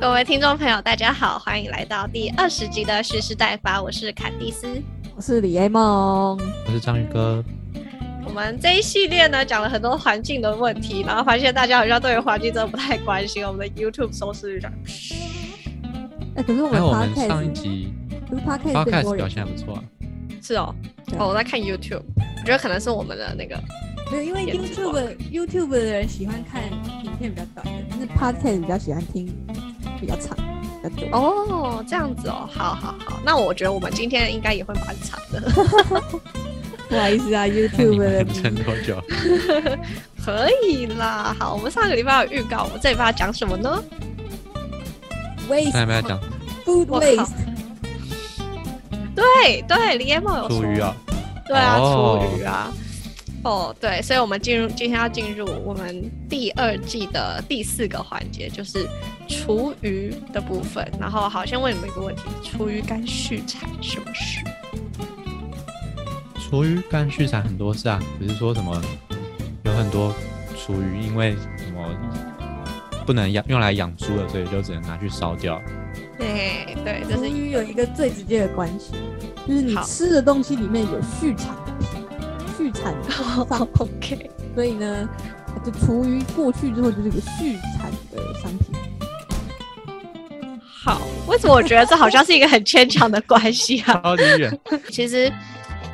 各位听众朋友，大家好，欢迎来到第二十集的蓄势待发，我是坎蒂斯，我是李 A 梦，我是章鱼哥。我们这一系列呢，讲了很多环境的问题，然后发现大家好像对于环境真的不太关心，我们的 YouTube 收视率涨。哎，可是我们我们上一集，可是 Podcast Podcast 表现还不错啊。是哦，哦，我在看 YouTube，我觉得可能是我们的那个，没有，因为 YouTube YouTube 的人喜欢看影片比较短的，但是 Podcast 比较喜欢听比较长、比较久。哦，这样子哦，好好好，那我觉得我们今天应该也会蛮长的。不好意思啊，YouTube 的撑多久？可以啦，好，我们上个礼拜有预告，我们这礼拜要讲什么呢？Waste，上礼拜要讲 Food Waste。对对，李彦茂有厨余啊，对啊，厨余啊，哦对，所以我们进入今天要进入我们第二季的第四个环节，就是厨余的部分。然后好，先问你们一个问题：厨余干续产什么事？厨余干续产很多事啊，只是说什么有很多厨余因为什么不能养用来养猪了，所以就只能拿去烧掉。对对，就是鱼有一个最直接的关系，就是你吃的东西里面有续产续产商 OK，所以呢，就厨余过去之后就是个续产的商品。好，为什么我觉得这好像是一个很牵强的关系啊？超级远。其实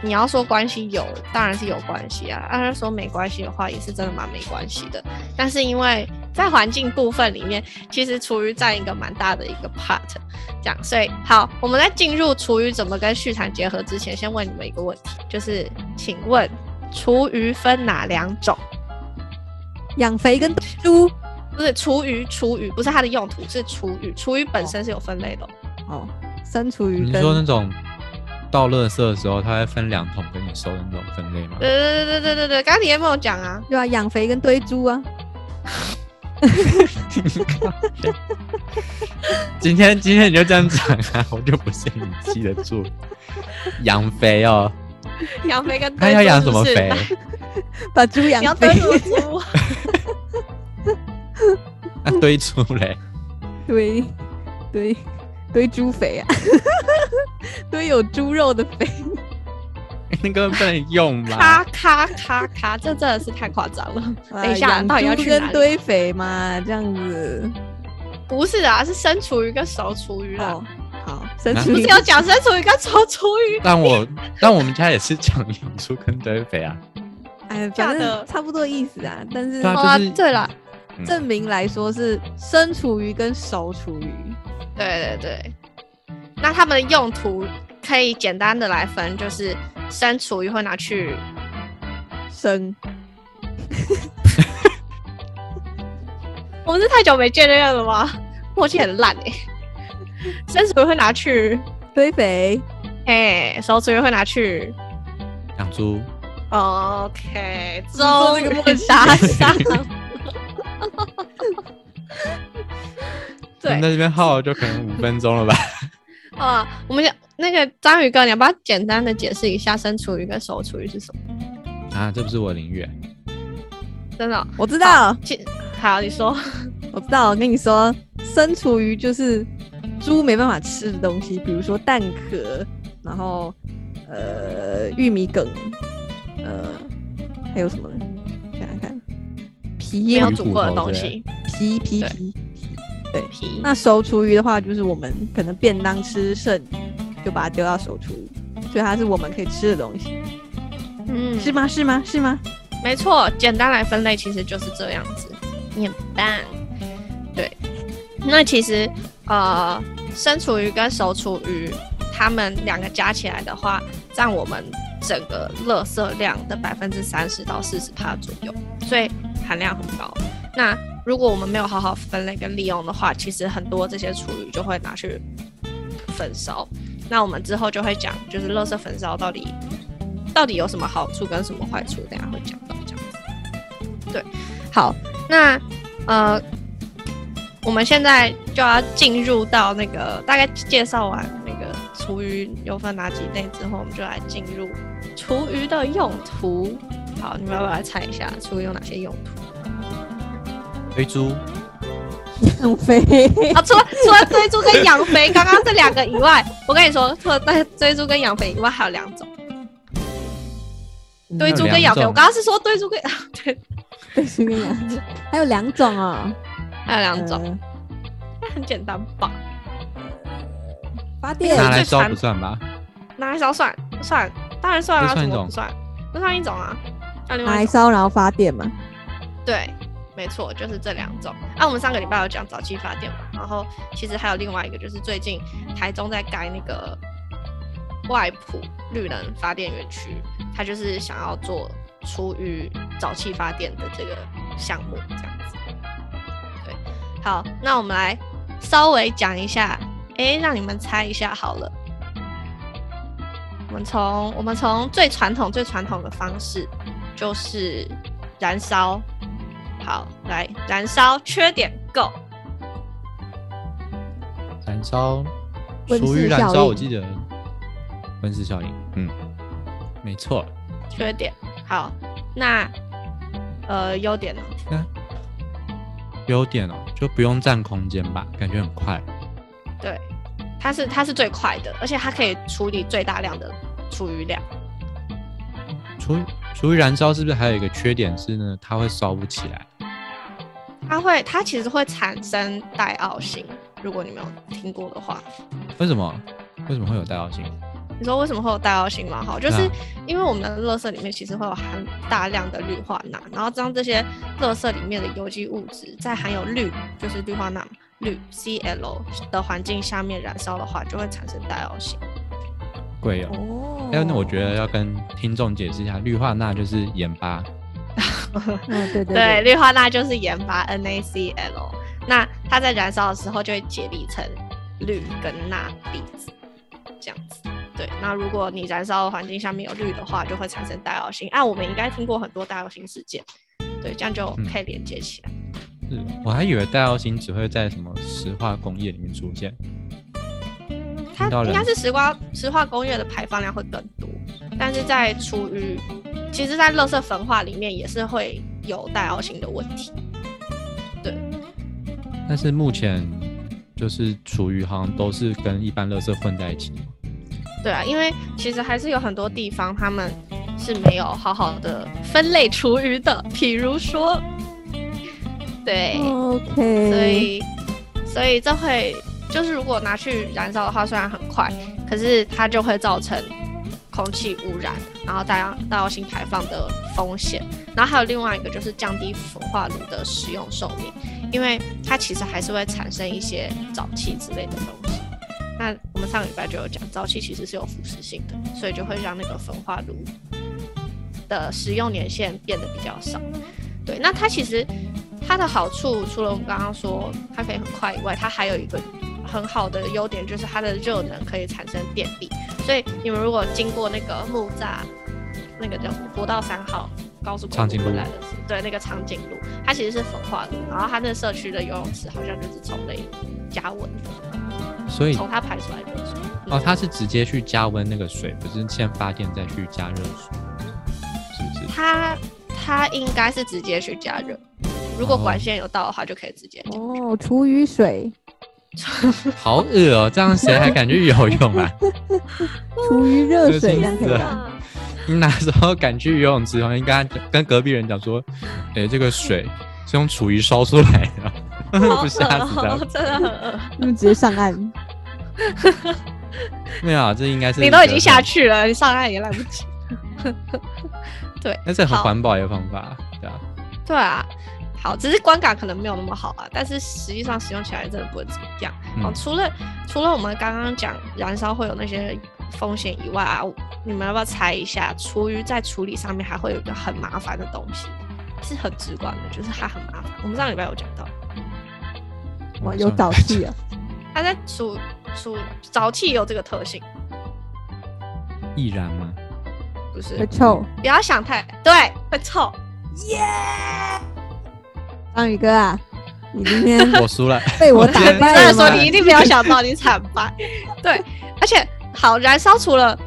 你要说关系有，当然是有关系啊；，要是说没关系的话，也是真的蛮没关系的。但是因为在环境部分里面，其实厨余占一个蛮大的一个 part，这样，所以好，我们在进入厨余怎么跟畜产结合之前，先问你们一个问题，就是请问厨余分哪两种？养肥跟猪？不是厨余，厨余不是它的用途，是厨余，厨余本身是有分类的。哦，生厨余。你说那种倒垃圾的时候，它会分两桶给你收的那种分类吗？对对对对对对对，刚刚你有没有讲啊？对啊，养肥跟堆猪啊。今天今天你就这样讲啊，我就不信你记得住。养肥哦，养肥跟他要养什么肥？把猪养肥。猪。那 堆猪嘞？堆堆堆猪肥啊！堆有猪肉的肥。那个不能用吗？咔咔咔咔，这真的是太夸张了。等一下，到底要去跟堆肥吗？这样子？不是啊，是生厨余跟熟厨余哦。好，生厨余不是有讲生厨余跟熟厨余？但我但我们家也是讲养猪跟堆肥啊。哎，反正差不多意思啊。但是啊，对了，证明来说是生厨余跟熟厨余。对对对。那他们的用途可以简单的来分，就是生厨余会拿去生。我们是太久没见面了吗？默契很烂哎。生厨余会拿去堆肥，哎，熟厨余会拿去养猪。OK，终于打上。对，在这边耗就可能五分钟了吧。啊，我们那个章鱼哥，你要不要简单的解释一下生厨余跟熟厨余是什么？啊，这不是我领域，真的，我知道。好，你说，我知道。我跟你说，生厨余就是猪没办法吃的东西，比如说蛋壳，然后呃玉米梗，呃还有什么？想想看，皮没有煮过的东西，皮皮皮。对，那熟厨余的话，就是我们可能便当吃剩，就把它丢到熟厨余，所以它是我们可以吃的东西。嗯，是吗？是吗？是吗？没错，简单来分类其实就是这样子。你很棒。对，那其实呃，生厨余跟熟厨余，它们两个加起来的话，占我们整个垃圾量的百分之三十到四十帕左右，所以含量很高。那如果我们没有好好分类跟利用的话，其实很多这些厨余就会拿去焚烧。那我们之后就会讲，就是垃圾焚烧到底到底有什么好处跟什么坏处，等下会讲到这样子。对，好，那呃，我们现在就要进入到那个大概介绍完那个厨余有分哪几类之后，我们就来进入厨余的用途。好，你们要不要来猜一下厨余有哪些用途？堆猪，养肥，啊，除了除了追猪跟养肥，刚刚这两个以外，我跟你说，除了追追猪跟养肥以外，还有两种。堆猪跟养肥，我刚刚是说堆猪跟对，堆猪跟养肥，还有两种哦，还有两种，那 很简单吧？发电拿来烧不算吧？拿来烧算算，当然算啊，怎么不算？这算一种啊，拿来烧然后发电嘛？对，没错，就是这两种。啊，我们上个礼拜有讲早期发电嘛，然后其实还有另外一个，就是最近台中在盖那个。外埔绿能发电园区，它就是想要做出于沼气发电的这个项目，这样好，那我们来稍微讲一下，哎，让你们猜一下好了。我们从我们从最传统最传统的方式，就是燃烧。好，来燃烧，缺点够。燃烧，属于燃烧，我记得。温室效应，嗯，没错。缺点好，那呃，优点呢？优点哦，就不用占空间吧，感觉很快。对，它是它是最快的，而且它可以处理最大量的厨余量。厨厨余燃烧是不是还有一个缺点是呢？它会烧不起来。它会，它其实会产生带奥星。如果你没有听过的话，为什么？为什么会有带奥星？你说为什么会有带药性吗？好，就是因为我们的垃圾里面其实会有含大量的氯化钠，然后将这些垃圾里面的有机物质在含有氯，就是氯化钠氯 Cl 的环境下面燃烧的话，就会产生带药性。贵哦。哎，那我觉得要跟听众解释一下，氯化钠就是盐巴。嗯，对对对，氯化钠就是盐巴 NaCl，那它在燃烧的时候就会解离成氯跟钠离子，这样子。对，那如果你燃烧的环境下面有氯的话，就会产生带药性。啊，我们应该听过很多带药性事件，对，这样就可以连接起来。是，我还以为带药性只会在什么石化工业里面出现。它应该是石化石化工业的排放量会更多，但是在处于，其实，在垃圾焚化里面也是会有带药性的问题。对。但是目前就是处于好像都是跟一般垃圾混在一起。对啊，因为其实还是有很多地方他们是没有好好的分类厨余的，譬如说，对，OK，所以所以这会就是如果拿去燃烧的话，虽然很快，可是它就会造成空气污染，然后大量大型排放的风险。然后还有另外一个就是降低焚化炉的使用寿命，因为它其实还是会产生一些沼气之类的东西。那我们上个礼拜就有讲，沼气其实是有腐蚀性的，所以就会让那个焚化炉的使用年限变得比较少。对，那它其实它的好处，除了我们刚刚说它可以很快以外，它还有一个很好的优点，就是它的热能可以产生电力。所以你们如果经过那个木栅那个叫国道三号高速公路来的，对，那个长颈鹿，它其实是焚化炉，然后它那社区的游泳池好像就是从那加温的。所以从它排出来的水哦，它是直接去加温那个水，不是先发电再去加热水，是不是？它它应该是直接去加热，如果管线有到的话，就可以直接哦。厨余水，好恶哦，这样谁还敢去游泳啊？厨余热水这样可以你哪时候敢去游泳池？应该跟隔壁人讲说，哎，这个水是用厨余烧出来的。不吓死他，真的很饿，就直接上岸。没有，这应该是你都已经下去了，你上岸也来不及。对，那是很环保一个方法，对啊。对啊，好，只是观感可能没有那么好啊，但是实际上使用起来真的不会怎么样。好，除了除了我们刚刚讲燃烧会有那些风险以外啊，你们要不要猜一下，厨余在处理上面还会有一个很麻烦的东西，是很直观的，就是它很麻烦。我们上礼拜有讲到。哇，有沼气啊！它在除除沼气有这个特性，易燃吗？不是，会臭。不要想太对，会臭。耶！章鱼哥啊，你今天 我输了，被我打 败了。说你一定不要想到你惨败。对，而且好燃烧除了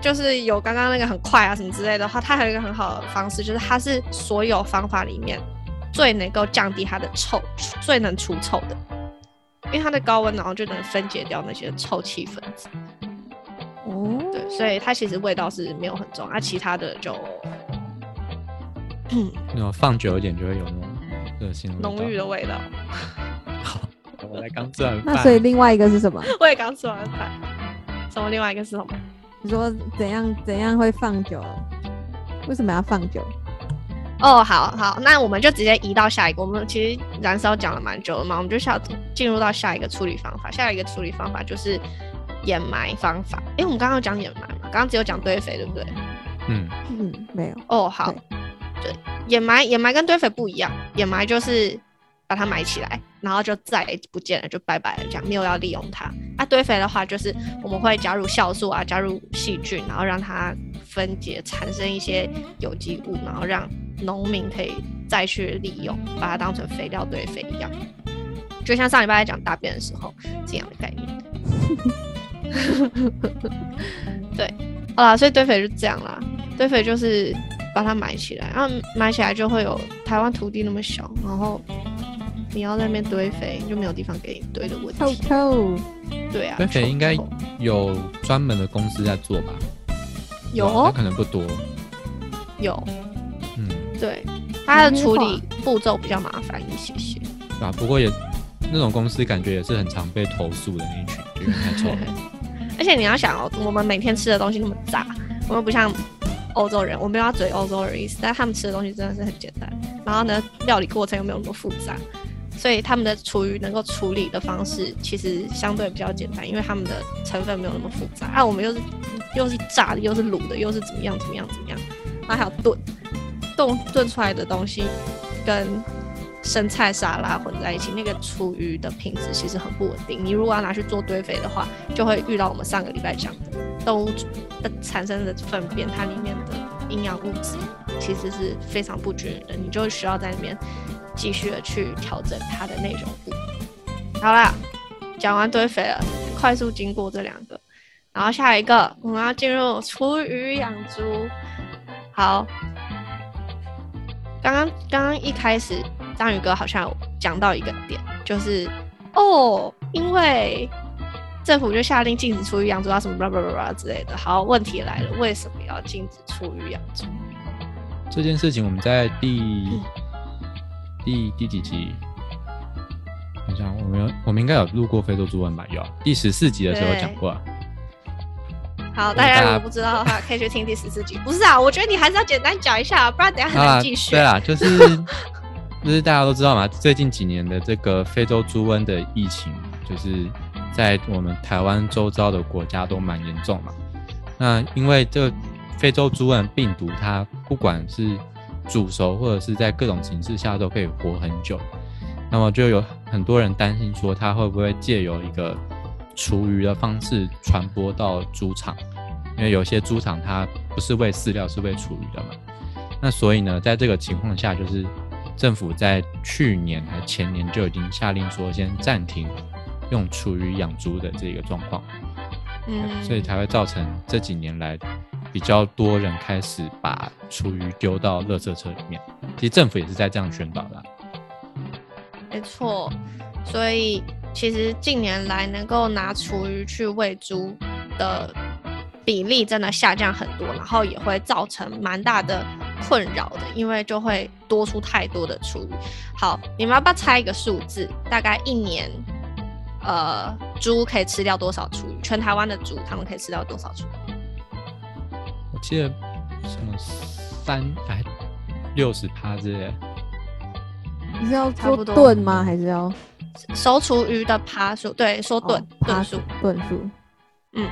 就是有刚刚那个很快啊什么之类的话，它还有一个很好的方式，就是它是所有方法里面最能够降低它的臭，最能除臭的，因为它的高温，然后就能分解掉那些臭气分子。哦，对，所以它其实味道是没有很重，啊，其他的就那种放久一点就会有那种恶心浓郁的味道。好，我才刚吃完饭。那所以另外一个是什么？我也刚吃完饭。什么？另外一个是什么？你说怎样怎样会放久？为什么要放久？哦，好好，那我们就直接移到下一个。我们其实燃烧讲了蛮久了嘛，我们就下进入到下一个处理方法。下一个处理方法就是掩埋方法。诶，我们刚刚有讲掩埋嘛？刚刚只有讲堆肥，对不对？嗯，嗯，没有。哦，好，对，掩埋掩埋跟堆肥不一样，掩埋就是把它埋起来，然后就再也不见了，就拜拜了，这样没有要利用它。啊，堆肥的话就是我们会加入酵素啊，加入细菌，然后让它分解产生一些有机物，然后让农民可以再去利用，把它当成肥料堆肥一样，就像上礼拜在讲大便的时候这样的概念。对，好啦，所以堆肥就这样啦。堆肥就是把它埋起来，然后埋起来就会有台湾土地那么小，然后你要在那边堆肥，就没有地方给你堆的问臭题。臭，对啊，堆肥应该有专门的公司在做吧？有可能不多。有，嗯，对，它的处理步骤比较麻烦一些些。对啊，不过也那种公司感觉也是很常被投诉的那一群，就因为太臭了。而且你要想哦，我们每天吃的东西那么杂，我们不像欧洲人，我没有要嘴欧洲人的意思，但他们吃的东西真的是很简单，然后呢，料理过程又没有那么复杂，所以他们的厨余能够处理的方式其实相对比较简单，因为他们的成分没有那么复杂。啊，我们又是又是炸的，又是卤的，又是怎么样怎么样怎么样，然后还有炖，炖炖出来的东西跟生菜沙拉混在一起，那个厨余的品质其实很不稳定。你如果要拿去做堆肥的话，就会遇到我们上个礼拜讲的动物的产生的粪便，它里面的营养物质其实是非常不均匀的，你就需要在那边继续的去调整它的内容物。好啦，讲完堆肥了，快速经过这两个，然后下一个我们要进入厨余养猪。好，刚刚刚刚一开始章鱼哥好像有讲到一个点，就是哦，因为政府就下令禁止厨余养猪啊什么巴拉巴拉巴拉之类的。好，问题来了，为什么要禁止厨余养猪？这件事情我们在第第第几集？等一下，我们有我们应该有录过非洲猪瘟吧？有，第十四集的时候讲过啊。好，大家如果不知道的话，可以去听第十四集。不是啊，我觉得你还是要简单讲一下，不然等下很难继续。对啦，就 是就是大家都知道嘛，最近几年的这个非洲猪瘟的疫情，就是在我们台湾周遭的国家都蛮严重嘛。那因为这非洲猪瘟病毒，它不管是煮熟或者是在各种形式下都可以活很久，那么就有很多人担心说，它会不会借由一个厨余的方式传播到猪场？因为有些猪场它不是喂饲料，是喂厨余的嘛。那所以呢，在这个情况下，就是政府在去年还前年就已经下令说，先暂停用厨余养猪的这个状况，嗯，所以才会造成这几年来比较多人开始把厨余丢到垃圾车里面。其实政府也是在这样宣导的啊、没错，所以其实近年来能够拿厨余去喂猪的比例真的下降很多，然后也会造成蛮大的困扰的，因为就会多出太多的厨余。好，你们要不要猜一个数字？大概一年，呃，猪可以吃掉多少厨余？全台湾的猪他们可以吃掉多少厨余？我记得什么三还六十趴之类的，你是要做差不多炖吗？还是要熟厨余的爬数，对，说吨哦趴吨数，吨数？嗯，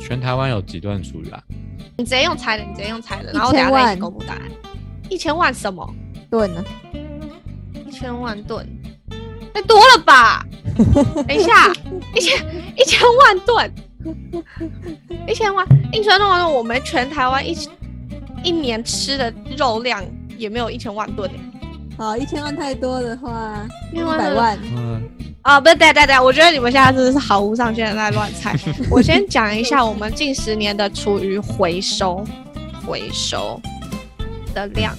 全台湾有几吨厨余啊？你直接用猜的，你直接用猜的，然后我等下再一起公布答案。一千万什么？吨呢？一千万吨，太多了吧？等一下，一千一千万吨，一千万，一千万吨，我们全台湾一一年吃的肉量也没有一千万吨欸好，一千万太多的话，一百万。嗯，啊，不是，对对对，我觉得你们现在真的是毫无上限的在乱猜。我先讲一下我们近十年的厨余回收回收的量，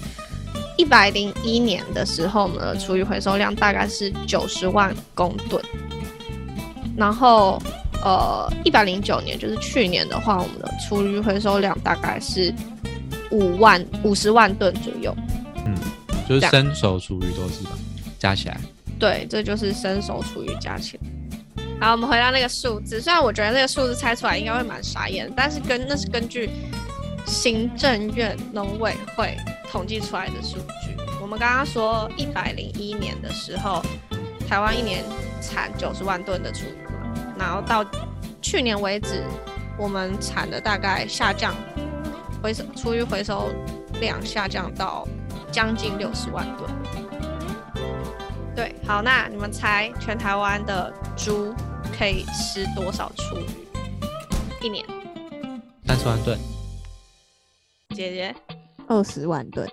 一百零一年的时候呢，厨余回收量大概是九十万公吨，然后呃，一百零九年就是去年的话，我们的厨余回收量大概是五万五十万吨左右。就是生熟厨余都是吧，加起来。对，这就是生熟厨余加起来。好，我们回到那个数字，虽然我觉得那个数字猜出来应该会蛮傻眼，但是根那是根据行政院农委会统计出来的数据。我们刚刚说一百零一年的时候，台湾一年产九十万吨的厨余嘛，然后到去年为止，我们产的大概下降，回收厨余回收量下降到。将近六十万吨，对，好，那你们猜全台湾的猪可以吃多少厨余？一年？三十万吨。姐姐？二十万吨。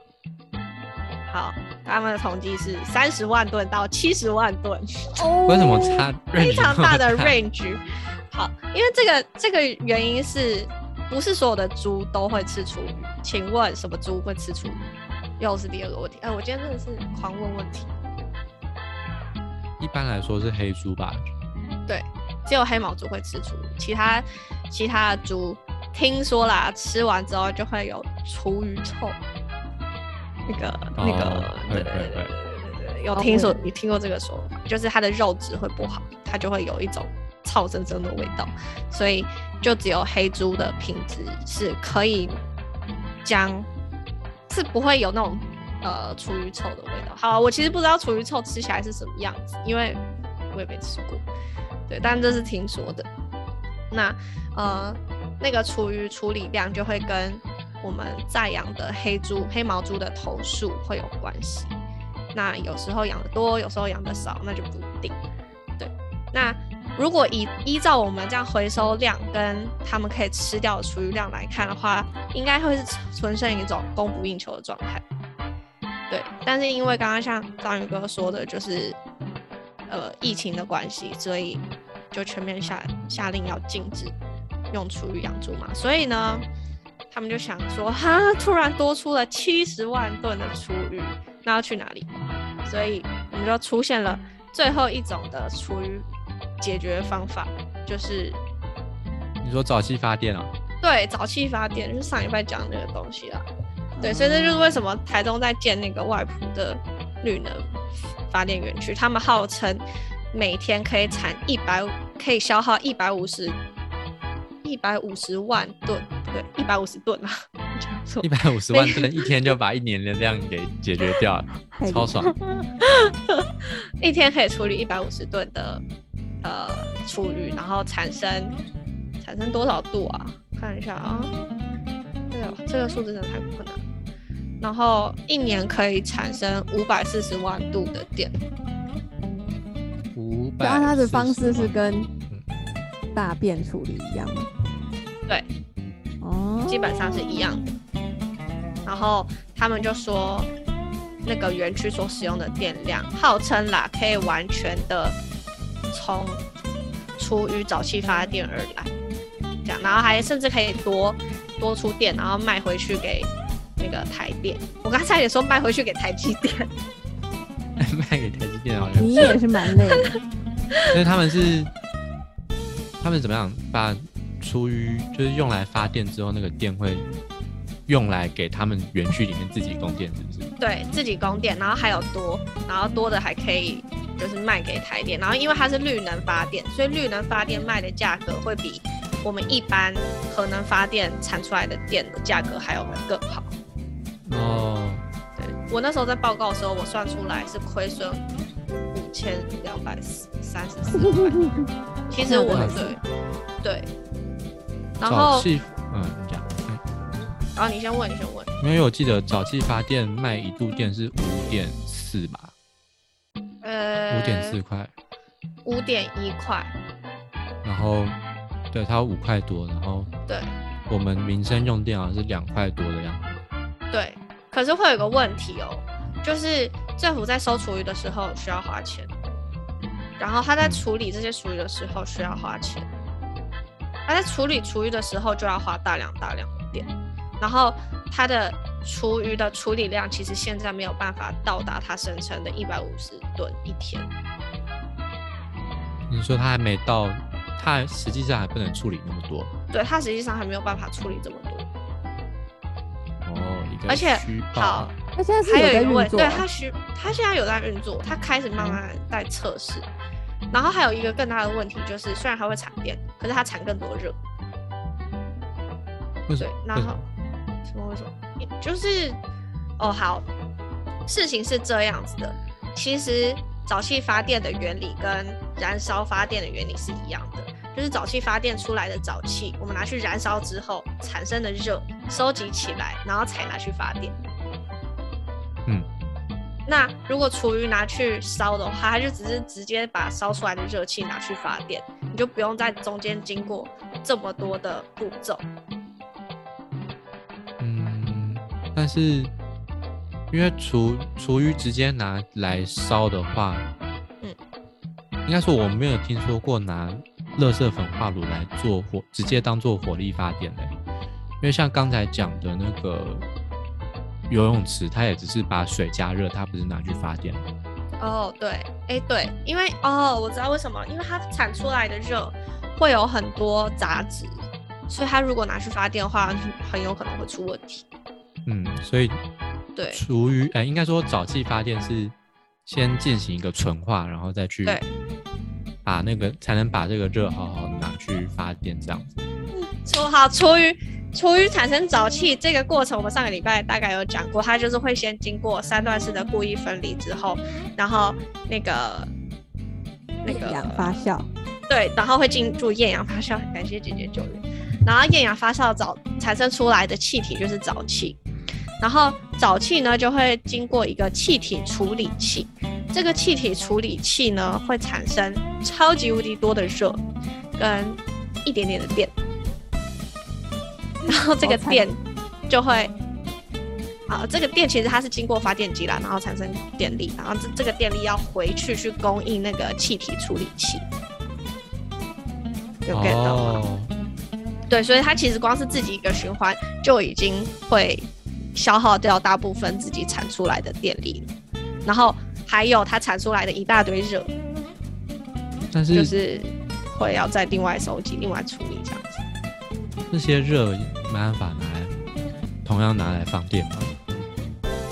好，他们的统计是三十万吨到七十万吨。哦。为什么差非常大的 range？好，因为这个这个原因是不是所有的猪都会吃厨余？请问什么猪会吃厨余？又是第二个问题，哎，我今天真的是狂问问题。一般来说是黑猪吧？对，只有黑毛猪会吃猪，其他其他的猪听说啦，吃完之后就会有厨余臭。那个那个，对对对对对对，有听说你听过这个说法，就是它的肉质会不好，它就会有一种臭生生的味道，所以就只有黑猪的品质是可以将。是不会有那种呃厨余臭的味道。好，我其实不知道厨余臭吃起来是什么样子，因为我也没吃过。对，但这是听说的。那呃那个厨余处理量就会跟我们在养的黑猪、黑毛猪的头数会有关系。那有时候养的多，有时候养的少，那就不一定。对，那。如果以依照我们这样回收量跟他们可以吃掉的厨余量来看的话，应该会是存剩一种供不应求的状态。对，但是因为刚刚像章鱼哥说的，就是呃疫情的关系，所以就全面下下令要禁止用厨余养猪嘛。所以呢，他们就想说，哈，突然多出了七十万吨的厨余，那要去哪里？所以我们就出现了最后一种的厨余。解决方法就是你说早期发电啊？对，早期发电就是上一拜讲那个东西啦。对，所以这就是为什么台中在建那个外埔的绿能发电园区，他们号称每天可以产一百，可以消耗一百五十一百五十万吨，对，一百五十吨啊，一百五十万吨，一天就把一年的量给解决掉了，超爽，一天可以处理一百五十吨的。呃，厨余，然后产生产生多少度啊？看一下啊，这个这个数字真的太困难。然后一年可以产生五百四十万度的电。五百。那它的方式是跟大便处理一样吗？对，哦，基本上是一样的。然后他们就说，那个园区所使用的电量，号称啦，可以完全的。从出于早期发电而来，这样，然后还甚至可以多多出电，然后卖回去给那个台电。我刚才也说卖回去给台积电，卖给台积电好像。你也是蛮累的。所以他们是他们怎么样把出于就是用来发电之后，那个电会用来给他们园区里面自己供电，是不是？对自己供电，然后还有多，然后多的还可以。就是卖给台电，然后因为它是绿能发电，所以绿能发电卖的价格会比我们一般核能发电产出来的电的价格还要更好。哦，对我那时候在报告的时候，我算出来是亏损五千两百三十四块。其实我对对，然后嗯，你讲，然后你先问，你先问，因为我记得早期发电卖一度电是五点四吧。呃，五点四块，五点一块，然后，对，它五块多，然后，对，我们民生用电好像是两块多的样子。对，可是会有个问题哦，就是政府在收厨余的时候需要花钱，然后他在处理这些厨余的时候需要花钱，他在处理厨余的时候就要花大量大量的电，然后他的厨余的处理量其实现在没有办法到达它声称的一百五十吨一天。你说他还没到，他实际上还不能处理那么多。对，它实际上还没有办法处理这么多。哦，一个而且好，他现在是还有在一个问，运作啊，对它需它现在有在运作，它开始慢慢在测试。然后还有一个更大的问题就是，虽然它会产电，可是它产更多热。为什对么？，然后为什么？什么为什么？就是哦，好，事情是这样子的。其实沼气发电的原理跟燃烧发电的原理是一样的，就是沼气发电出来的沼气，我们拿去燃烧之后产生的热收集起来，然后才拿去发电。嗯，那如果厨余拿去烧的话，它就只是直接把烧出来的热气拿去发电，你就不用在中间经过这么多的步骤。但是因为厨厨余直接拿来烧的话，嗯，应该说我没有听说过拿垃圾焚化炉来做火，直接当做火力发电的。因为像刚才讲的那个游泳池，它也只是把水加热，它不是拿去发电的。哦，对，哎，对，因为哦，我知道为什么，因为它产出来的热会有很多杂质，所以它如果拿去发电的话，很有可能会出问题。嗯，所以对厨余，哎、应该说沼气发电是先进行一个纯化，然后再去把那个才能把这个热好好拿去发电，这样子。厨好厨余，厨余产生沼气这个过程，我们上个礼拜大概有讲过，它就是会先经过三段式的故意分离之后，然后那个那个氧发酵，对，然后会进入厌氧发酵，感谢姐姐救援。然后厌氧发酵沼产生出来的气体就是沼气，然后沼气呢就会经过一个气体处理器，这个气体处理器呢会产生超级无敌多的热跟一点点的电，然后这个电就会。啊，这个电其实它是经过发电机啦，然后产生电力，然后这这个电力要回去去供应那个气体处理器，有 get 到吗？哦，对，所以它其实光是自己一个循环就已经会消耗掉大部分自己产出来的电力，然后还有它产出来的一大堆热，但是就是会要再另外收集、另外处理这样子。这些热没办法拿来同样拿来放电吗？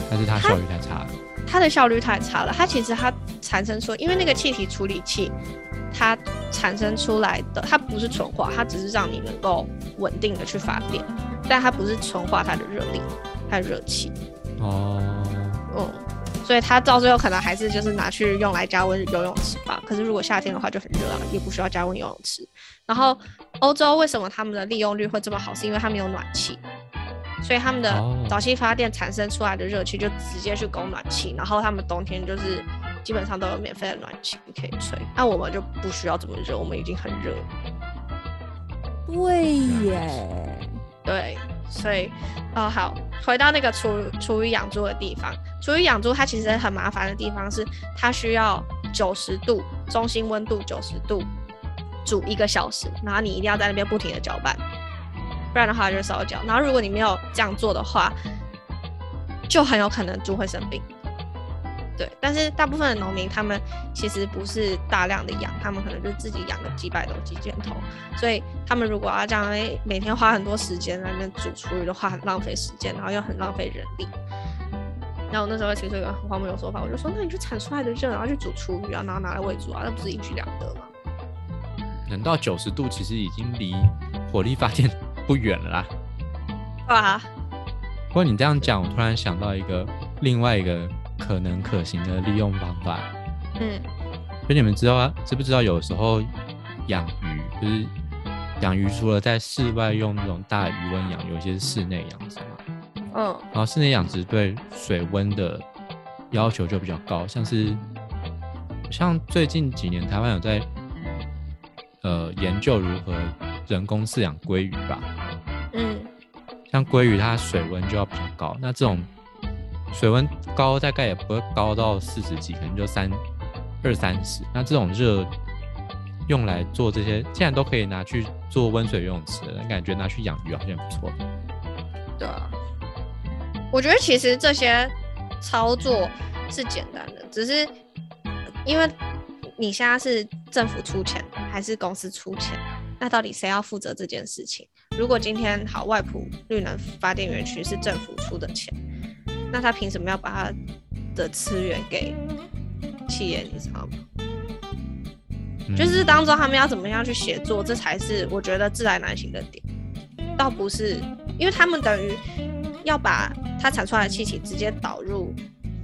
还是它效率太差了？它的效率太差了，它其实它产生出，因为那个气体处理器，它产生出来的它不是纯化，它只是让你能够稳定的去发电，但它不是纯化它的热力、它的热气。哦，嗯，所以它到最后可能还是就是拿去用来加温游泳池吧。可是如果夏天的话就很热啊，也不需要加温游泳池。然后欧洲为什么他们的利用率会这么好？是因为他们有暖气，所以他们的哦早期发电产生出来的热气就直接去供暖气，然后他们冬天就是基本上都有免费的暖气可以吹。那我们就不需要这么热，我们已经很热了。对耶，对，所以，哦，好，回到那个厨厨余养猪的地方，厨余养猪它其实很麻烦的地方是，它需要九十度中心温度九十度煮一个小时，然后你一定要在那边不停的搅拌，不然的话就烧焦。然后如果你没有这样做的话，就很有可能猪会生病。对，但是大部分的农民他们其实不是大量的养，他们可能就自己养个几百头、几千头，所以他们如果要这样每每天花很多时间在那边煮厨余的话，很浪费时间，然后又很浪费人力。然后我那时候其实有个很荒谬的说法，我就说，那你就产出来的热，然后去煮厨余啊，然后拿来喂猪啊，那不是一举两得吗？能到九十度，其实已经离火力发电不远了啦。对吧？不过你这样讲，我突然想到一个另外一个可能可行的利用方法，嗯，就你们知道啊，知不知道有时候养鱼就是养鱼，除了在室外用那种大鱼温养，有一些是室内养殖嘛。嗯，然后室内养殖对水温的要求就比较高，像是像最近几年台湾有在呃研究如何人工饲养鲑鱼吧，嗯，像鲑鱼它水温就要比较高，那这种水温高大概也不会高到四十几，可能就三二三十，那这种热用来做这些，既然都可以拿去做温水游泳池，感觉拿去养鱼好像也不错。对啊。我觉得其实这些操作是简单的，只是因为你现在是政府出钱还是公司出钱，那到底谁要负责这件事情？如果今天好外埔绿能发电园区是政府出的钱，那他凭什么要把他的资源给企业？你知道吗？嗯就是当中他们要怎么样去协作，这才是我觉得自然难行的点，倒不是因为他们等于要把它产出来的气体直接导入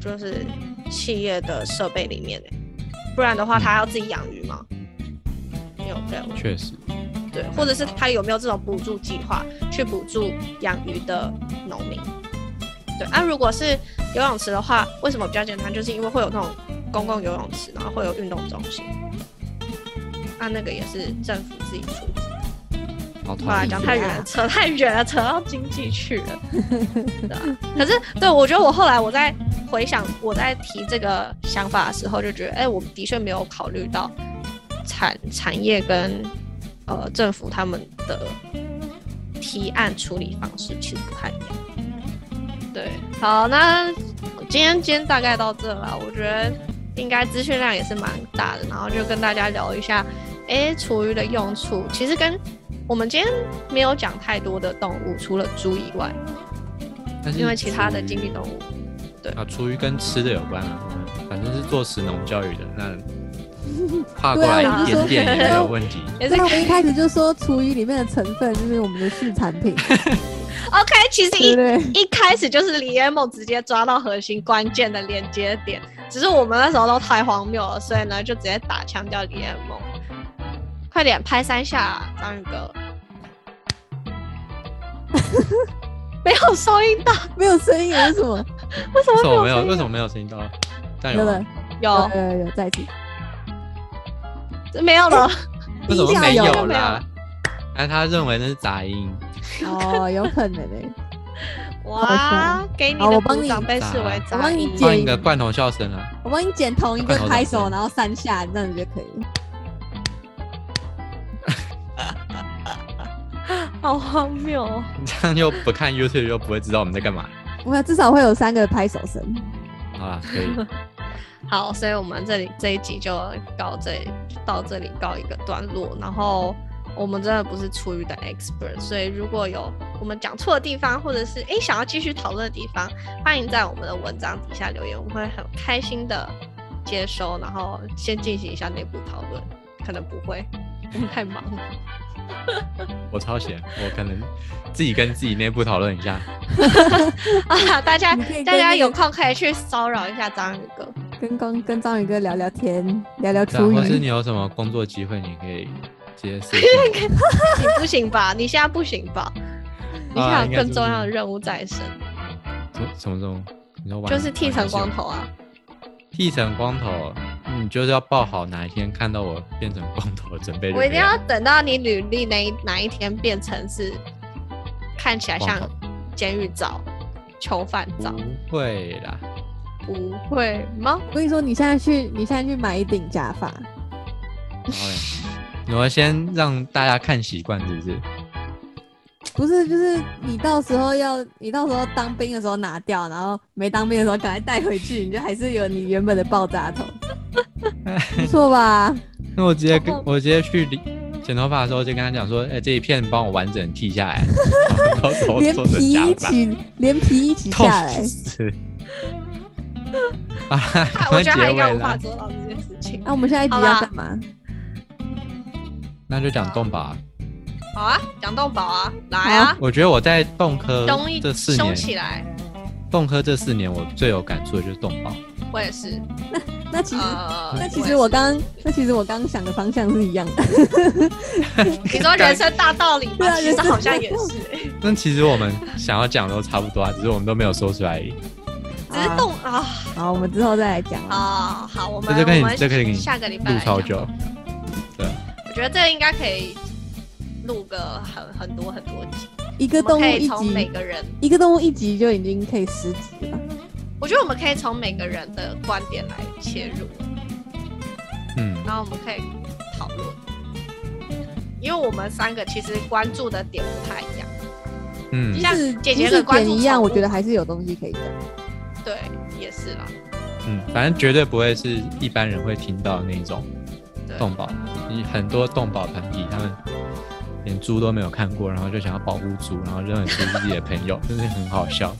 就是企业的设备里面欸不然的话他要自己养鱼吗？没有这样，确实，对，或者是他有没有这种补助计划去补助养鱼的农民？对，啊，如果是游泳池的话，为什么比较简单？就是因为会有那种公共游泳池，然后会有运动中心，啊，那个也是政府自己出资。好讨后来讲太远了，扯太远了，扯到经济去了。对啊，可是对我觉得我后来我在回想我在提这个想法的时候，就觉得，哎、我的确没有考虑到产产业跟呃政府他们的提案处理方式其实不太一样。对，好，那今天今天大概到这了，我觉得应该资讯量也是蛮大的，然后就跟大家聊一下，哎，厨余的用处，其实跟我们今天没有讲太多的动物，除了猪以外，但是因为其他的经济动物，对。啊，厨余跟吃的有关啊，反正是做食农教育的，那 跨过来一点点也没有问题。也是那我们一开始就说厨余里面的成分就是我们的畜产品，OK。其实一对对？一开始就是李彦梦直接抓到核心关键的连接点，只是我们那时候都太荒谬了，所以呢就直接打枪叫李彦梦。快点拍三下，章鱼哥。没有收音到，没有声音，为什么？为什为什么没有？么没有为什么没有声音到？但有有，有有有有，再一次。没有了？为什么没有有啦？哎，他认为那是杂音。哦，有可能诶、哇，给你的好我帮你鼓掌被视为我杂音。帮你剪放一个罐头笑声啊！我帮你剪同一个拍手，然后三下，这样子就可以了。好荒谬哦！你 这样又不看 YouTube 又不会知道我们在干嘛。我们，至少会有三个拍手声。好啦，可以。好，所以我们这里这一集就到这到这里告一个段落。然后我们真的不是厨余的 expert，所以如果有我们讲错的地方，或者是诶想要继续讨论的地方，欢迎在我们的文章底下留言，我们会很开心的接收，然后先进行一下内部讨论。可能不会，我们太忙了。我超闲，我可能自己跟自己内部讨论一下。啊，大家大家有空可以去骚扰一下章鱼哥。跟刚跟章鱼哥聊聊天，聊聊厨余。或是你有什么工作机会，你可以直接私信 你不行吧？你现在不行吧？你现在有更重要的任务在身，我。什什么任务？你说玩就是剃成光，头啊！剃成光头，你就是要报好哪一天看到我变成光头，准备我一定要等到你履历那哪一天变成是看起来像监狱照、囚犯照，不会啦，不会吗？我跟你说，你现在去，你现在去买一顶假发，你要先让大家看习惯，是不是？不是，就是你到时候要，你到时候当兵的时候拿掉，然后没当兵的时候赶快带回去，你就还是有你原本的爆炸头，不错吧？那我直接跟我直接去理剪头发的时候，就跟他讲说，哎、这一片帮我完整剃下来，连皮，一起，连皮一起痛下来。啊，我觉得他应该无结尾了，法做到这件事情。那、我们下一集要干嘛？那就讲动保啊。好啊，讲动保啊，来啊，我觉得我在动科这四凶起年，来！动科这四年我最有感触的就是动保。我也是，那其实，呃，那其实我刚，那其实我刚想的方向是一样的。你说人生大道理吗？对啊其实人生好像也是欸，那其实我们想要讲的都差不多啊，只是我们都没有说出来而已。只是动啊。好，我们之后再来讲啊。啊，好，我们这就可以我们这可以给你下个礼拜录超久。对，我觉得这个应该可以录个很很多很多集，一个动物一集每，个人，一个动物一集就已经可以十集了？我觉得我们可以从每个人的观点来切入，嗯，然后我们可以讨论，因为我们三个其实关注的点不太一样。嗯像是姐姐的关注点一样，我觉得还是有东西可以讲。对，也是啦。嗯，反正绝对不会是一般人会听到的那种对动保。你很多动保团体，他们连猪都没有看过，然后就想要保护猪，然后认为猪是自己的朋友，真是很好笑。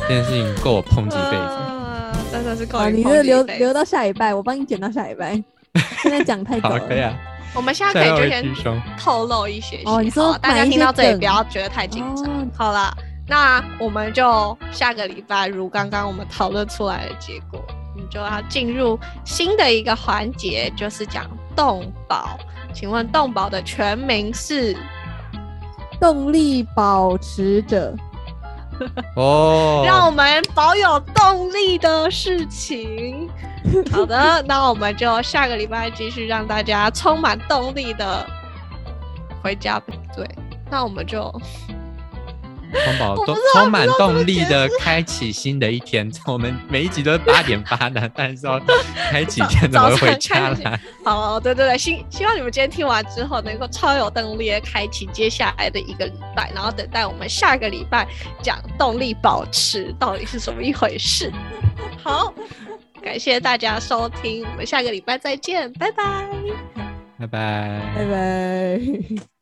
这件事情够我抨击一辈子。啊，真的是够啊，你你这留留到下礼拜，我帮你剪到下礼拜。现在讲太早好，了。可以啊，我们现在下一位可以就先。透露一些些哦你说大家听到这里不要觉得太紧张。哦好了，那我们就下个礼拜如刚刚我们讨论出来的结果，我们就要进入新的一个环节，就是讲动保。请问动保的全名是？动力保持者，哦，让我们保有动力的事情。好的，那我们就下个礼拜继续让大家充满动力的回家。对，那我们就充饱动充满动力的开启新的一天。我们每一集都是八点八的，但是要开启一天怎么会回家了？好，对对对，希希望你们今天听完之后，能够超有动力的开启接下来的一个礼拜，然后等待我们下个礼拜讲动力保持到底是什么一回事。好，感谢大家收听，我们下个礼拜再见，拜拜。拜拜。拜拜。